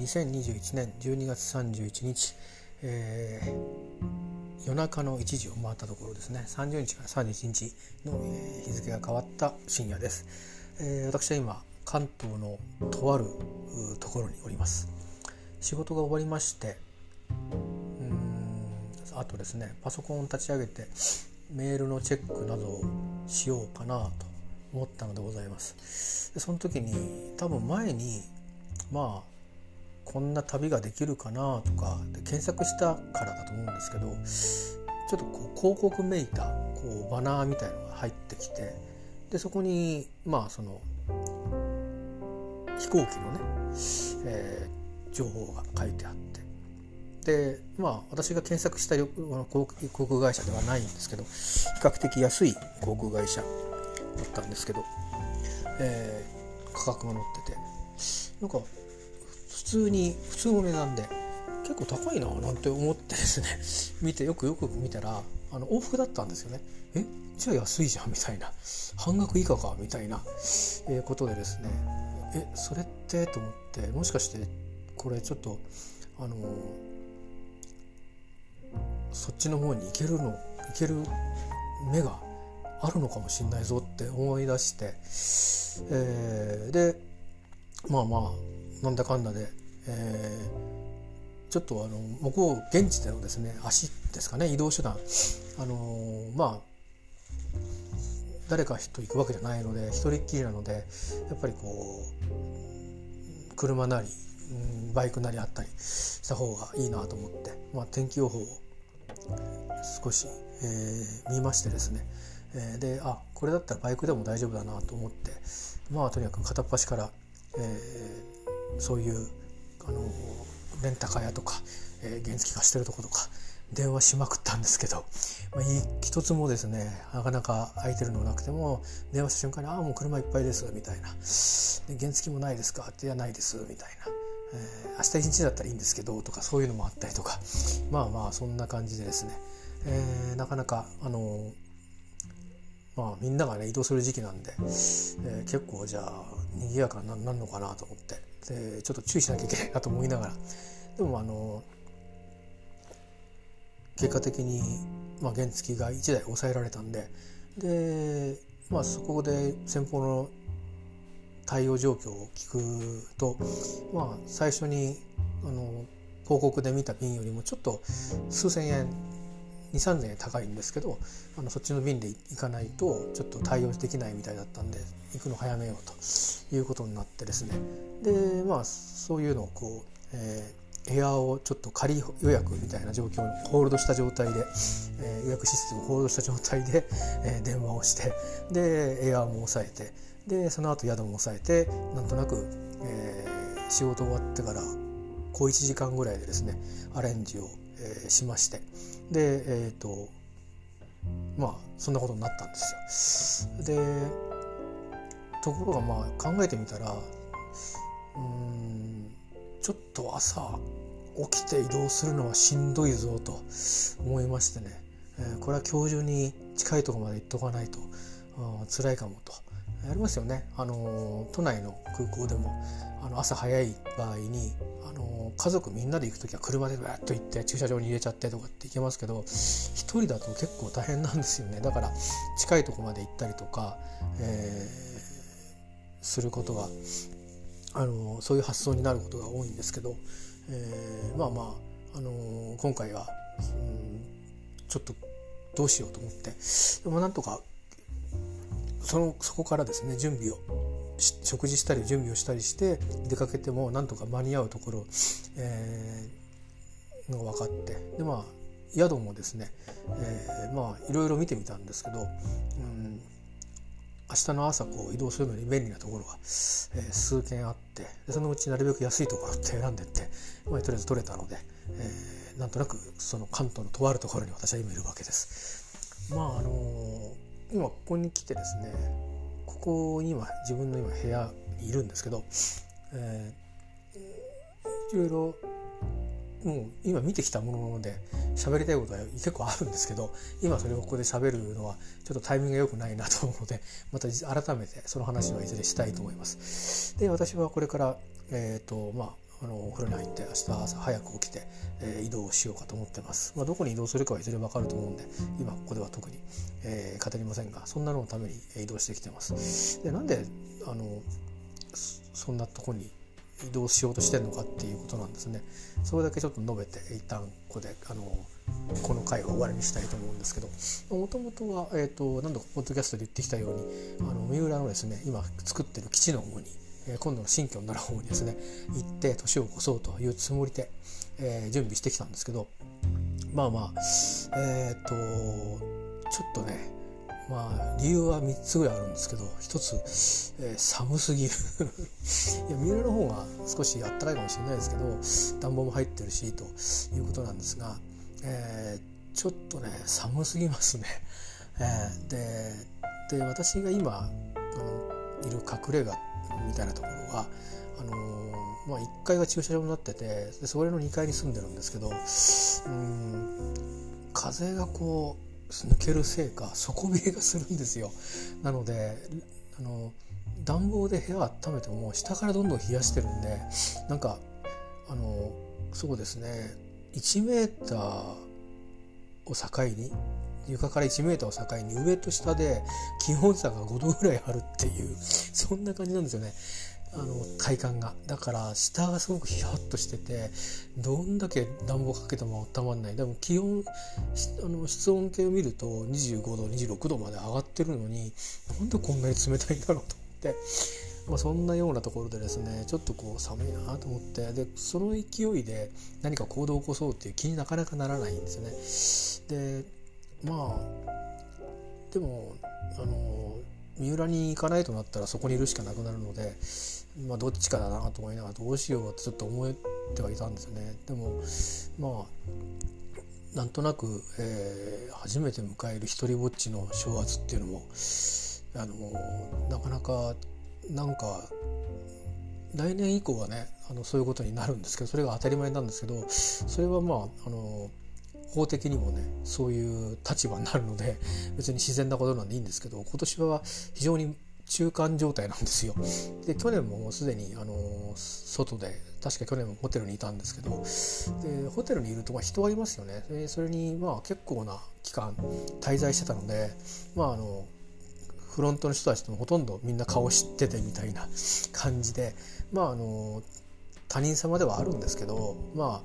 2021年12月31日、えー、夜中の1時を回ったところですね。30日から31日の、日付が変わった深夜です、えー、私は今関東のとあるところにおります。仕事が終わりましてうんあとですねパソコンを立ち上げてメールのチェックなどをしようかなと思ったのでございます。その時に多分前にまあこんな旅ができるかなとかで検索したからだと思うんですけどちょっとこう広告めいたこうバナーみたいのが入ってきてでそこにまあその飛行機のね、えー、情報が書いてあって。でまあ私が検索した航空会社ではないんですけど比較的安い航空会社だったんですけど、えー、価格が載ってて。なんか普通に普通の値段で。結構高いななんて思ってですね。見てよくよく見たらあの往復だったんですよね。えじゃあ安いじゃんみたいな。半額以下かみたいな、えー、ことでですね。えそれって？と思って。もしかしてこれちょっとあのそっちの方に行けるの行ける目があるのかもしんないぞって思い出して、えー、でまあまあなんだかんだで、えー、ちょっとあの向こう現地でのですね足ですかね移動手段。あのまあ誰かと行くわけじゃないので一人っきりなのでやっぱりこう車なりバイクなりあったりした方がいいなと思って、まあ、天気予報を少し、えー、見ましてですね、えー、であこれだったらバイクでも大丈夫だなと思ってまあとにかく片っ端から、えー、そういうあのレンタカー屋とか、えー、原付化してるとことか電話しまくったんですけど、まあ、一つもですねなかなか空いてるのなくても電話した瞬間に「ああもう車いっぱいです」みたいな「原付もないですか?」って「いやないです」みたいな。えー、明日一日だったらいいんですけどとかそういうのもあったりとかまあまあそんな感じでですね、えー、なかなかあのまあみんながね移動する時期なんで、えー、結構じゃあ賑やかになるのかなと思って。でちょっと注意しなきゃいけないなと思いながら。でもあの結果的に、まあ、原付が1台抑えられたんで。で、まあ、そこで先方の対応状況を聞くと、まあ、最初にあの広告で見た便よりもちょっと数千円2,3,000円高いんですけどあのそっちの便で行かないとちょっと対応できないみたいだったんで行くの早めようということになってですね。でまあそういうのをこう、えエアーをちょっと仮予約みたいな状況にホールドした状態で、えー、予約システムをホールドした状態で、えー、電話をしてでエアーも抑えてでその後宿も抑えてなんとなく、えー、仕事終わってから小1時間ぐらいでですねアレンジを、えー、しまして。でえっ、ー、とまあそんなことになったんですよ。でところがまあ考えてみたらうんちょっと朝起きて移動するのはしんどいぞと思いましてね、えー、これは今日中に近いとこまで行っとかないと辛いかもと。ありますよね、あの都内の空港でもあの朝早い場合に、あの家族みんなで行く時は車でバッと行って駐車場に入れちゃってとかって行けますけど一人だと結構大変なんですよね。だから近いとこまで行ったりとか、えー、することがあのそういう発想になることが多いんですけど、えー、まあまあ、あの今回は、うん、ちょっとどうしようと思ってでもなんとかそのそこからですね準備を食事したり準備をしたりして出かけてもなんとか間に合うところ、えー、のが分かってでまあ宿もですね、えー、まあいろいろ見てみたんですけど、うん明日の朝こう移動するのに便利なところが、えー、数件あってでそのうちなるべく安いところって選んでって、まあ、とりあえず取れたので、えー、なんとなくその関東のとあるところに私は今いるわけです。まあ、今ここに来てですねここに今自分の今部屋にいるんですけど、えー、いろいろもう今見てきたもので喋りたいことは結構あるんですけど今それをここで喋るのはちょっとタイミングが良くないなと思うのでまた改めてその話はいずれしたいと思います。で私はこれから、えーとまあ、あのお風呂に入って明日朝早く起きて、えー、移動しようかと思ってます、まあ、どこに移動するかはいずれ分かると思うんで今ここでは特に、えー、語りませんがそんなののために移動してきてます。でなんであのそんなとこに移動しようとしてるのかっていうことなんですね。それだけちょっと述べて一旦ここであのこの回は終わりにしたいと思うんですけど。もともとは、えーと、何度かポッドキャストで言ってきたようにあの三浦のですね今作ってる基地の方に、え、今度の新居になる方にですね行って年を越そうというつもりで、えー、準備してきたんですけどまあまあえっ、とちょっとねまあ理由は3つぐらいあるんですけど1つ、えー、寒すぎる いや三浦の方が少しあったかいかもしれないですけど暖房も入ってるしということなんですがえー、ちょっとね寒すぎますね。えー、でで私が今あのいる隠れ家っみたいなところはあのー、まあ、1階が駐車場になっててでそれの2階に住んでるんですけどうん風がこう抜けるせいか底冷えがするんですよ。なのであの暖房で部屋温めても下からどんどん冷やしてるんでなんかあのそうですね1メーターを境に床から1メーターを境に上と下で気温差が5度ぐらいあるっていうそんな感じなんですよね。あの体感が。だから下がすごくヒヤッとしててどんだけ暖房かけても温まんない。でも気温あの室温計を見ると25度26度まで上がってるのになんでこんなに冷たいんだろうと思って。まあ、そんなようなところでですねちょっとこう寒いなと思ってでその勢いで何か行動を起こそうっていう気になかなかならないんですよね。でまあでもあの三浦に行かないとなったらそこにいるしかなくなるので、まあ、どっちかだなと思いながらどうしようってちょっと思ってはいたんですよね。でもまあなんとなく、えー、初めて迎える一りぼっちの正月っていうのもあのなかなかなんか来年以降はねあのそういうことになるんですけどそれが当たり前なんですけどそれはまああの法的にもねそういう立場になるので別に自然なことなんでいいんですけど今年は非常に中間状態なんですよ。で去年ももうすでにあの外で確か去年もホテルにいたんですけどでホテルにいるとまあ人はいますよね。でそれにまあ結構な期間滞在してたのでまああのフロントの人たちともほとんどみんな顔知っててみたいな感じでまああの他人様ではあるんですけどま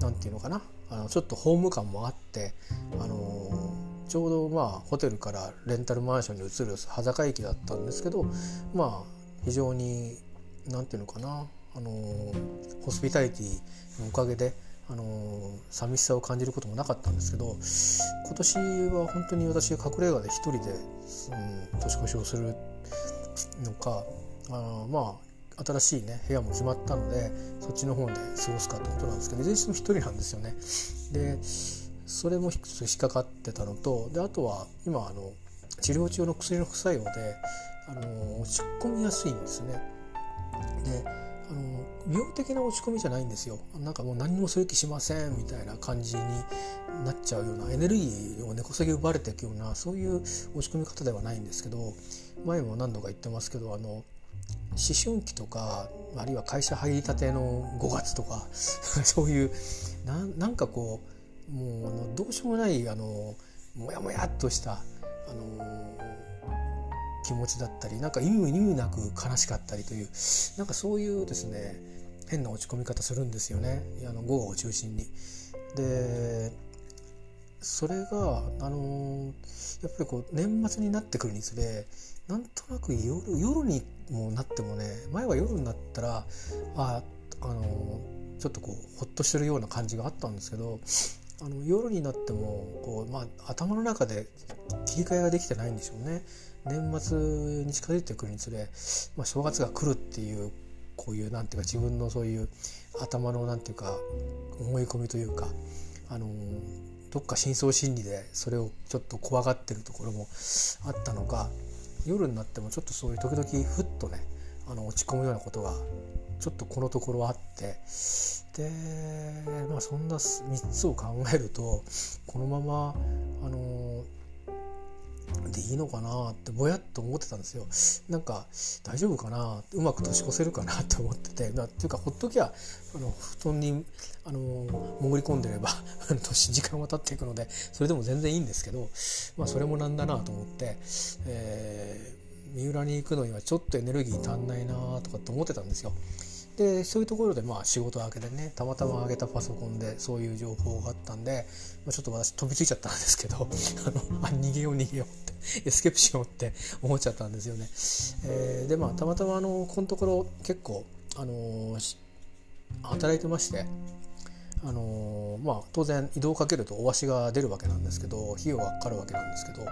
あなんていうのかなあのちょっとホーム感もあってあのちょうどまあホテルからレンタルマンションに移る端境駅だったんですけどまあ非常になんていうのかなあのホスピタリティのおかげであの寂しさを感じることもなかったんですけど今年は本当に私隠れ家で一人で、うん、年越しをするのかあまあ新しいね部屋も決まったのでそっちの方で過ごすかってことなんですけどいずれにしても一人なんですよね。でそれも引っかかってたのとであとは今あの治療中の薬の副作用であの落ち込みやすいんですね。であの病的な落ち込みじゃないんですよなんかもう何もする気しませんみたいな感じになっちゃうようなエネルギーを根こそぎ奪われていくようなそういう落ち込み方ではないんですけど前も何度か言ってますけどあの思春期とかあるいは会社入りたての5月とか そういうなんかこうもうあのどうしようもないあのもやもやっとしたあの気持ちだったりなんか意味意味なく悲しかったりというなんかそういうですね変な落ち込み方するんですよねあの午後を中心に。でそれがあのやっぱりこう年末になってくるにつれなんとなく夜夜にもなってもね前は夜になったらああのちょっとこうほっとしてるような感じがあったんですけどあの夜になってもこう、まあ、頭の中で切り替えができてないんでしょうね。年末に近づいてくるにつれ、まあ、正月が来るっていうこういうなんていうか自分のそういう頭のなんていうか思い込みというかあのどっか深層心理でそれをちょっと怖がってるところもあったのか夜になってもちょっとそういう時々ふっとねあの落ち込むようなことがちょっとこのところあってでまあそんな3つを考えるとこのままあのでいいのかなってぼやっと思ってたんですよ。なんか大丈夫かな？うまく年越せるかな？って思ってて。だっていうかほっときゃあの布団にあの潜り込んでれば 年時間は経っていくのでそれでも全然いいんですけど、まあ、それもなんだなと思って、えー、三浦に行くのにはちょっとエネルギー足んないなとかって思ってたんですよ。でそういうところでまあ仕事明けでねたまたま上げたパソコンでそういう情報があったんで、まあ、ちょっと私飛びついちゃったんですけどあのあ逃げよう逃げようってエスケープしようって思っちゃったんですよね。えー、でまあたまたまあのこのところ結構あのー、働いてましてあのー、まあ、当然移動をかけるとお足が出るわけなんですけど費用がかかるわけなんですけど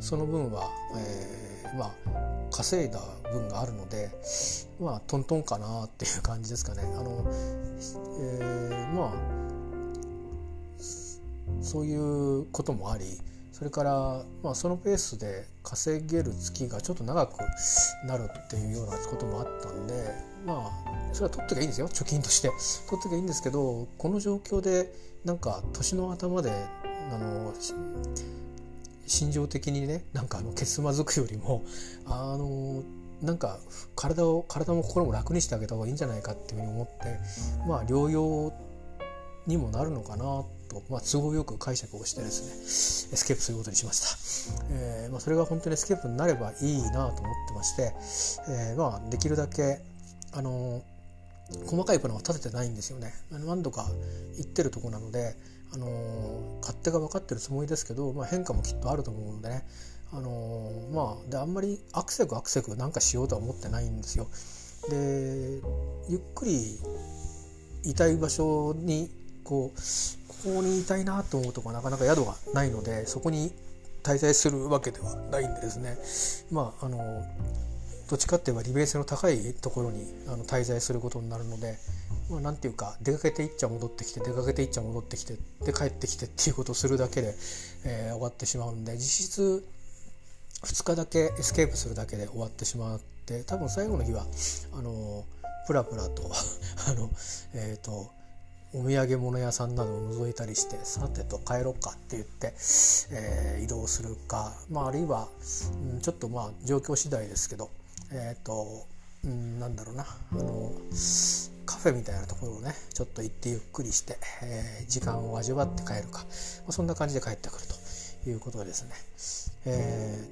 その分は、えー、まあ稼いだ分があるのでまあトントンかなっていう感じですかね。あのえー、まあそういうこともありそれから、まあ、そのペースで稼げる月がちょっと長くなるっていうようなこともあったんでまあそれは取ってきゃいいんですよ貯金として取ってきゃいいんですけどこの状況でなんか年の頭であの心情的にねなんかあのけつまずくよりもあのなんか体を体も心も楽にしてあげた方がいいんじゃないかっていうふうに思ってまあ療養にもなるのかなと、まあ、都合よく解釈をしてですねエスケープすることにしました、えーまあ、それが本当にエスケープになればいいなと思ってまして、えーまあ、できるだけあの細かいプランは立ててないんですよね。何度か行ってるとこなのであの勝手が分かってるつもりですけど、まあ、変化もきっとあると思うのでねあのまあであんまりアクセクアクセクなんかしようとは思ってないんですよ。でゆっくりいたい場所にこうここにいたいなと思うとこなかなか宿がないのでそこに滞在するわけではないんでですねまああのどっちかっていえば利便性の高いところにあの滞在することになるのでまあ、なんていうか出かけていっちゃ戻ってきて出かけていっちゃ戻ってきてで帰ってきてっていうことをするだけで、えー、終わってしまうんで実質2日だけエスケープするだけで終わってしまって多分最後の日はあのプラプラと あのえっ、ー、とお土産物屋さんなどを覗いたりしてさてと帰ろうかって言って、えー、移動するか、まあ、あるいは、うん、ちょっとまあ状況次第ですけどえっ、ー、と、うん、なんだろうな。あのカフェみたいなところをねちょっと行ってゆっくりして、えー、時間を味わって帰るか、まあ、そんな感じで帰ってくるということですね、え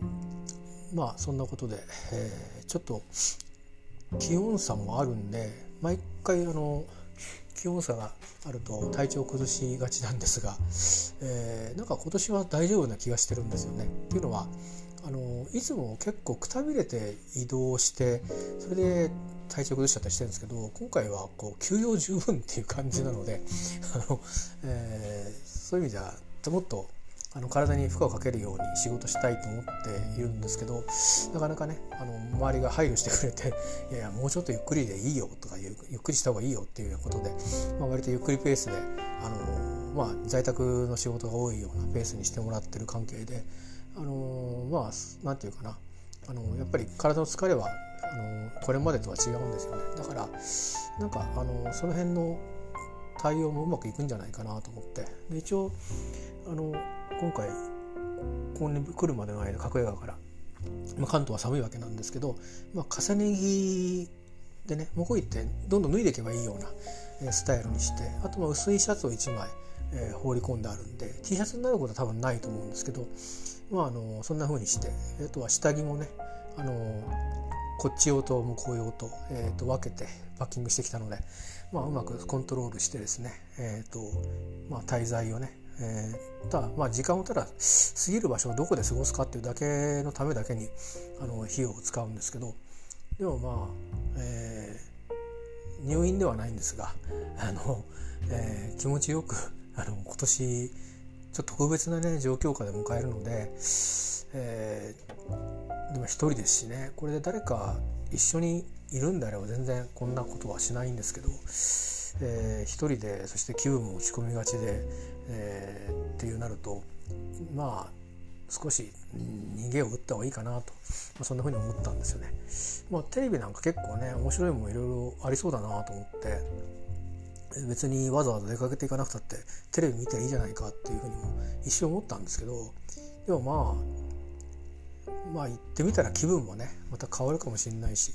ー、まあそんなことで、えー、ちょっと気温差もあるんで毎回あの気温差があると体調崩しがちなんですが、えー、なんか今年は大丈夫な気がしてるんですよね。っていうのはあのいつも結構くたびれて移動してそれで体調崩しちゃったりしてるんですけど今回はこう休養十分っていう感じなので あの、えー、そういう意味ではもっとあの体に負荷をかけるように仕事したいと思っているんですけどなかなかねあの周りが配慮してくれて「いやいやもうちょっとゆっくりでいいよ」とかゆっくりした方がいいよっていうようなことで、まあ、割とゆっくりペースであの、まあ、在宅の仕事が多いようなペースにしてもらってる関係であのまあ何て言うかな。あのやっぱり体の疲れはあのこれまでとは違うんですよね。だからなんかあのその辺の対応もうまくいくんじゃないかなと思って。で一応あの今回ここに来るまでの間角江川から、まあ、関東は寒いわけなんですけど、まあ、重ね着でね向こう行ってどんどん脱いでいけばいいようなスタイルにしてあとまあ薄いシャツを1枚、えー、放り込んであるんで T シャツになることは多分ないと思うんですけど、まあ、あのそんな風にしてあとは下着もねあのこっち用と向こう用と,、えー、と分けてパッキングしてきたので、まあ、うまくコントロールしてですね、えーとまあ、滞在をね、えー、ただ、まあ、時間をただ過ぎる場所をどこで過ごすかっていうだけのためだけにあの費用を使うんですけどでもまあ、えー、入院ではないんですがあの、えー、気持ちよくあの今年ちょっと特別なね状況下で迎えるので、えー、でも一人ですしねこれで誰か一緒にいるんであれば全然こんなことはしないんですけど、えー、一人でそして気分も落ち込みがちで、えー、っていうなるとまあ少し逃げを打った方がいいかなと、まあ、そんなふうに思ったんですよね。まあ、テレビなんか結構ね面白いもいろいろありそうだなと思って別にわざわざ出かけていかなくたってテレビ見ていいじゃないかっていうふうにも一瞬思ったんですけどでもまあまあ行ってみたら気分もねまた変わるかもしれないし、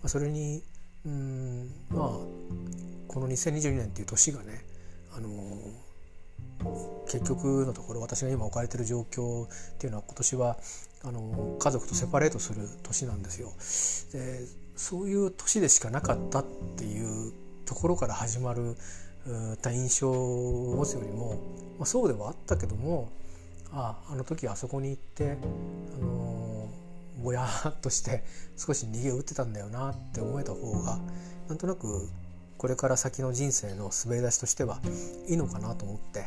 まあ、それにうんまあこの2022年っていう年がね、あの結局のところ私が今置かれてる状況っていうのは今年はあの家族とセパレートする年なんですよ。でそういう年でしかなかったっていうところから始まるた印象を持つよりも、まあ、そうではあったけどもああの時あそこに行って、あのぼやっとして少し逃げ打ってたんだよなって思えた方がなんとなくこれから先の人生の滑り出しとしてはいいのかなと思って、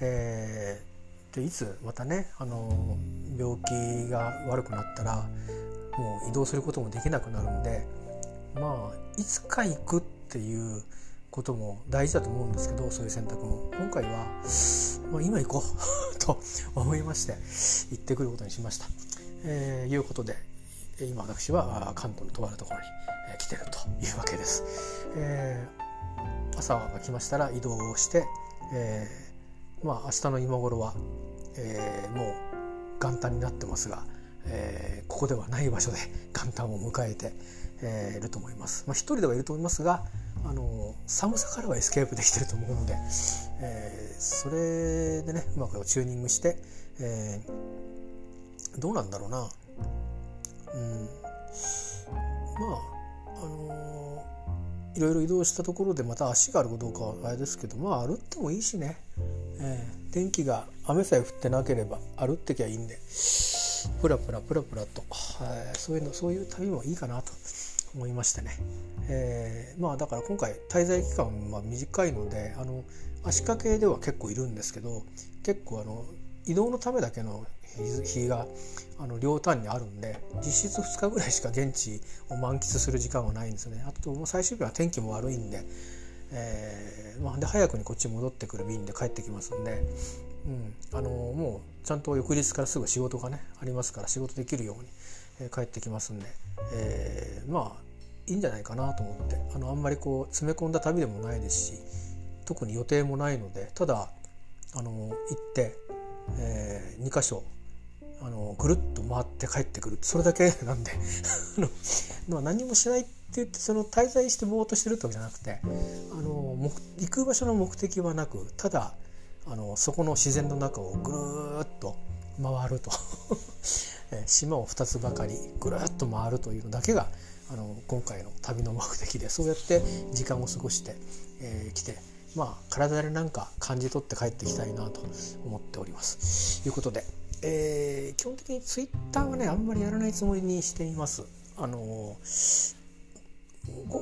えー、でいつまたね、あの病気が悪くなったらもう移動することもできなくなるんでまあいつか行くってていうことも大事だと思うんですけどそういう選択も今回は、まあ、今行こう と思いまして行ってくることにしました。えー、いうことで今私は関東のとあるところに来てるというわけです。えー、朝が来ましたら移動をして、えー、まあ明日の今頃は、えー、もう元旦になってますが、えー、ここではない場所で元旦を迎えて、えー、いると思います。まあ、人ではいると思いますが、あの寒さからはエスケープできてると思うので、えー、それでねうまくチューニングして、えー、どうなんだろうな、うん、まああのー、いろいろ移動したところでまた足があるかどうかはあれですけどまあ歩ってもいいしね、えー、天気が雨さえ降ってなければ歩ってきゃいいんでプラプラプラプラと、えー、そういうのそういう旅もいいかなと。思いましてね、えー、まあだから今回滞在期間は短いのであの足掛けでは結構いるんですけど結構あの移動のためだけの日があの両端にあるんで実質2日ぐらいしか現地を満喫する時間はないんですね。あともう最終日は天気も悪いんで,、えーまあ、で早くにこっち戻ってくる便で帰ってきますんで、うん、あのもうちゃんと翌日からすぐ仕事がねありますから仕事できるように、帰ってきますんで、えー、まあいいんじゃないかなと思ってあのあんまりこう詰め込んだ旅でもないですし特に予定もないのでただあの行って、えー、2箇所あのぐるっと回って帰ってくる。それだけ なんでまあ何もしないって言ってその滞在してぼーっとしてるってわけじゃなくてあの行く場所の目的はなくただあのそこの自然の中をぐるっと回ると。島を2つばかりぐるっと回るというのだけがあの今回の旅の目的でそうやって時間を過ごしてき、えー、てまあ体でなんか感じ取って帰ってきたいなと思っております。ということで、えー、基本的にツイッターはねあんまりやらないつもりにしています。あの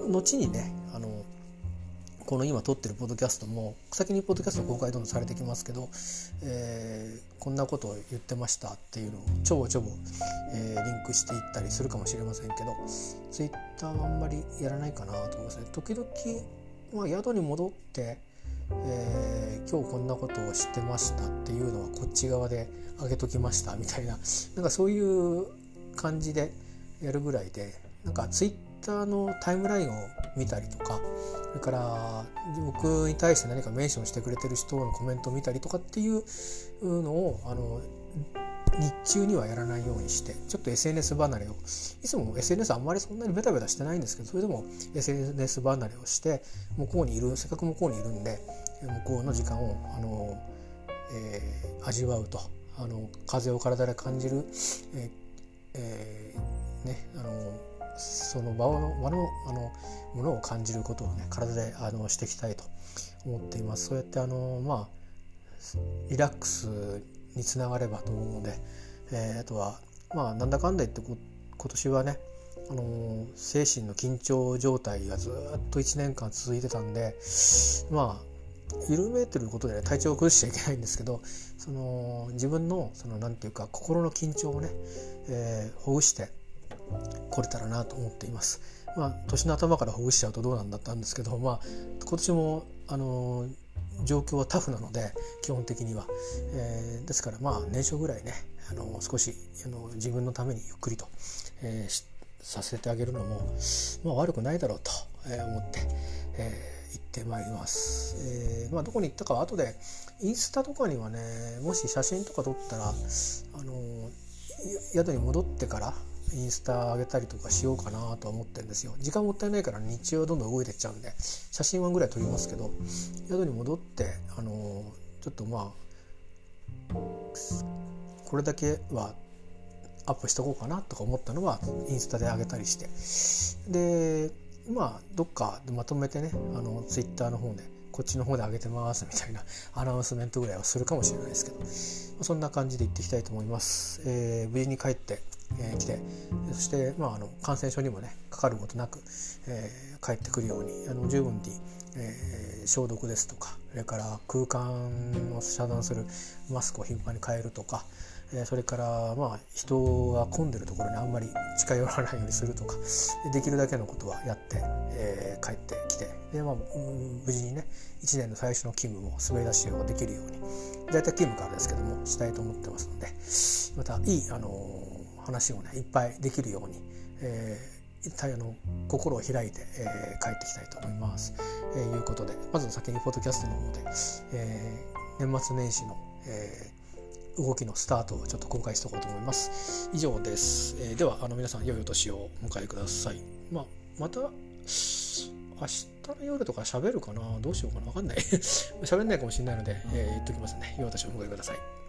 後にねあのこの今撮ってるポッドキャストも先にポッドキャスト公開どんどんされてきますけど、えー、こんなことを言ってましたっていうのをちょぼちょぼ、えー、リンクしていったりするかもしれませんけどツイッターはあんまりやらないかなと思いますね。時々、まあ、宿に戻って、えー、今日こんなことを知ってましたっていうのはこっち側で上げときましたみたいななんかそういう感じでやるぐらいでなんかツイッターのタイムラインを見たりとかそれから僕に対して何かメンションしてくれてる人のコメントを見たりとかっていうのをあの日中にはやらないようにしてちょっと SNS 離れをいつも SNS あんまりそんなにベタベタしてないんですけどそれでも SNS 離れをして向こうにいるせっかく向こうにいるんで向こうの時間をあの、えー、味わうとあの風を体で感じる、えーえー、ねあのその場の場のあのものを感じることをね体であのしていきたいと思っています。そうやってあのまあリラックスにつながればと思うので、えー、あとはまあなんだかんだ言って今年はねあの精神の緊張状態がずっと1年間続いてたんでまあ緩めてることで、ね、体調を崩しちゃいけないんですけどその自分のそのなんていうか心の緊張をね、えー、ほぐして来れたらなと思っています。まあ、年の頭からほぐしちゃうとどうなんだったんですけど、まあ、今年もあの状況はタフなので基本的には、えー、ですからまあ年初ぐらいねあの少しあの自分のためにゆっくりと、えー、させてあげるのも、まあ、悪くないだろうと、え、思って、えー、行ってまいります、えーまあ、どこに行ったかは後でインスタとかにはねもし写真とか撮ったらあの宿に戻ってからインスタ上げたりとかしようかなと思ってんですよ。時間もったいないから日中はどんどん動いてっちゃうんで写真はぐらい撮りますけど宿に戻ってあのちょっとまあこれだけはアップしとこうかなとか思ったのはインスタで上げたりして。でまあどっかでまとめてねあのツイッターの方でこっちの方で上げてますみたいな アナウンスメントぐらいはするかもしれないですけどそんな感じで行っていきたいと思います。えー、無事に帰ってえー、来てそして、まあ、あの感染症にもねかかることなく、えー、帰ってくるようにあの十分に、えー、消毒ですとかそれから空間を遮断するマスクを頻繁に変えるとか、え、それからまあ人が混んでるところにあんまり近寄らないようにするとかできるだけのことはやって、えー、帰ってきてで、まあ、無事にね1年の最初の勤務も滑り出しをできるように大体勤務からですけどもしたいと思ってますのでまたいいあのー話をねいっぱいできるように、えー、一体あの心を開いて、えー、帰ってきたいと思います。えー、いうことでまず先にポッドキャストの方で、えー、年末年始の、えー、動きのスタートをちょっと公開しておこうと思います。以上です。えー、ではあの皆さん良いお年をお迎えください。まあ、また明日の夜とか喋るかな？どうしようかな？わかんない。喋んないかもしれないので、えー、言っときますね。良いお年をお迎えください。